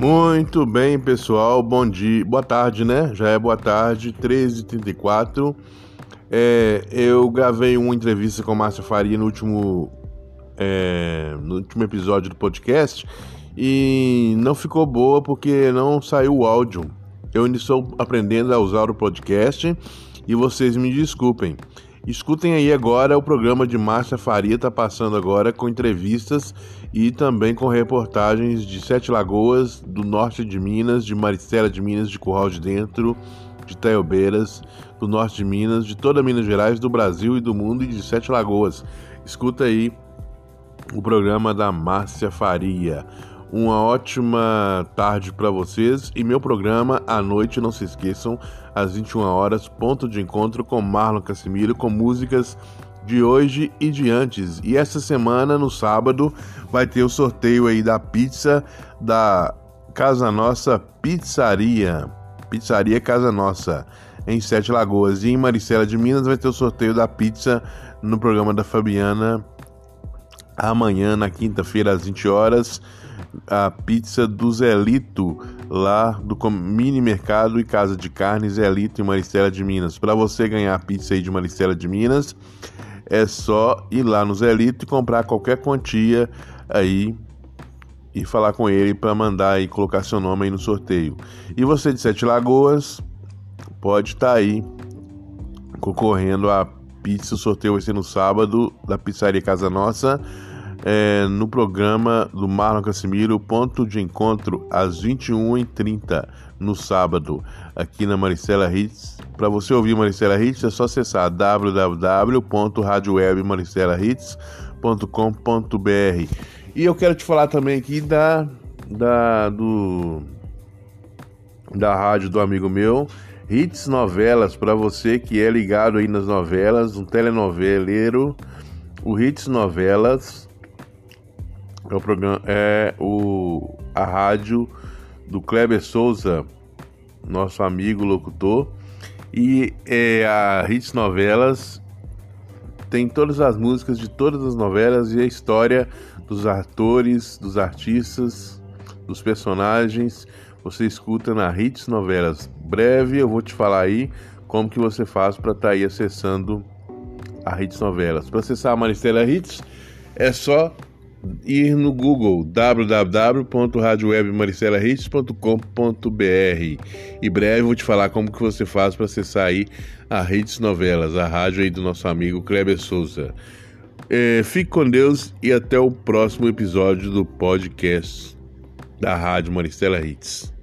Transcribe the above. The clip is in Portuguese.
Muito bem, pessoal. Bom dia, boa tarde, né? Já é boa tarde, 13h34. É, eu gravei uma entrevista com Márcia Faria no último, é, no último episódio do podcast e não ficou boa porque não saiu o áudio. Eu ainda estou aprendendo a usar o podcast e vocês me desculpem. Escutem aí agora o programa de Márcia Faria, está passando agora com entrevistas e também com reportagens de Sete Lagoas, do norte de Minas, de Maricela de Minas, de Curral de Dentro, de Taiobeiras, do norte de Minas, de toda Minas Gerais, do Brasil e do mundo e de Sete Lagoas. Escuta aí o programa da Márcia Faria. Uma ótima tarde para vocês e meu programa à noite, não se esqueçam, às 21 horas, ponto de encontro com Marlon Casimiro com músicas de hoje e de antes. E essa semana, no sábado, vai ter o sorteio aí da pizza da Casa Nossa Pizzaria. Pizzaria Casa Nossa, em Sete Lagoas. E em Maricela de Minas vai ter o sorteio da pizza no programa da Fabiana amanhã, na quinta-feira, às 20 horas a pizza do Zelito, lá do Mini Mercado e Casa de Carnes Zelito em Maristela de Minas. Para você ganhar a pizza aí de Maristela de Minas, é só ir lá no Zelito e comprar qualquer quantia aí e falar com ele para mandar e colocar seu nome aí no sorteio. E você de Sete Lagoas pode estar tá aí concorrendo a pizza. O sorteio vai ser no sábado da Pizzaria Casa Nossa é, no programa do Marlon Casimiro, ponto de encontro às 21h30 no sábado, aqui na Maricela Hits. Para você ouvir Maricela Hits é só acessar www.radiowebbaricelahits.com.br. E eu quero te falar também aqui da, da, do, da rádio do amigo meu, Hits Novelas, para você que é ligado aí nas novelas, um telenoveleiro, o Hits Novelas é o programa é o a rádio do Kleber Souza, nosso amigo locutor, e é, a Hits Novelas tem todas as músicas de todas as novelas e a história dos atores, dos artistas, dos personagens. Você escuta na Hits Novelas. Breve eu vou te falar aí como que você faz para estar tá aí acessando a Hits Novelas. Para acessar a Maristela Hits é só ir no Google www.radiowebmaricelahits.com.br e breve vou te falar como que você faz para acessar aí a Redes Novelas, a rádio aí do nosso amigo Kleber Souza. É, fique com Deus e até o próximo episódio do podcast da Rádio Maricela Hits.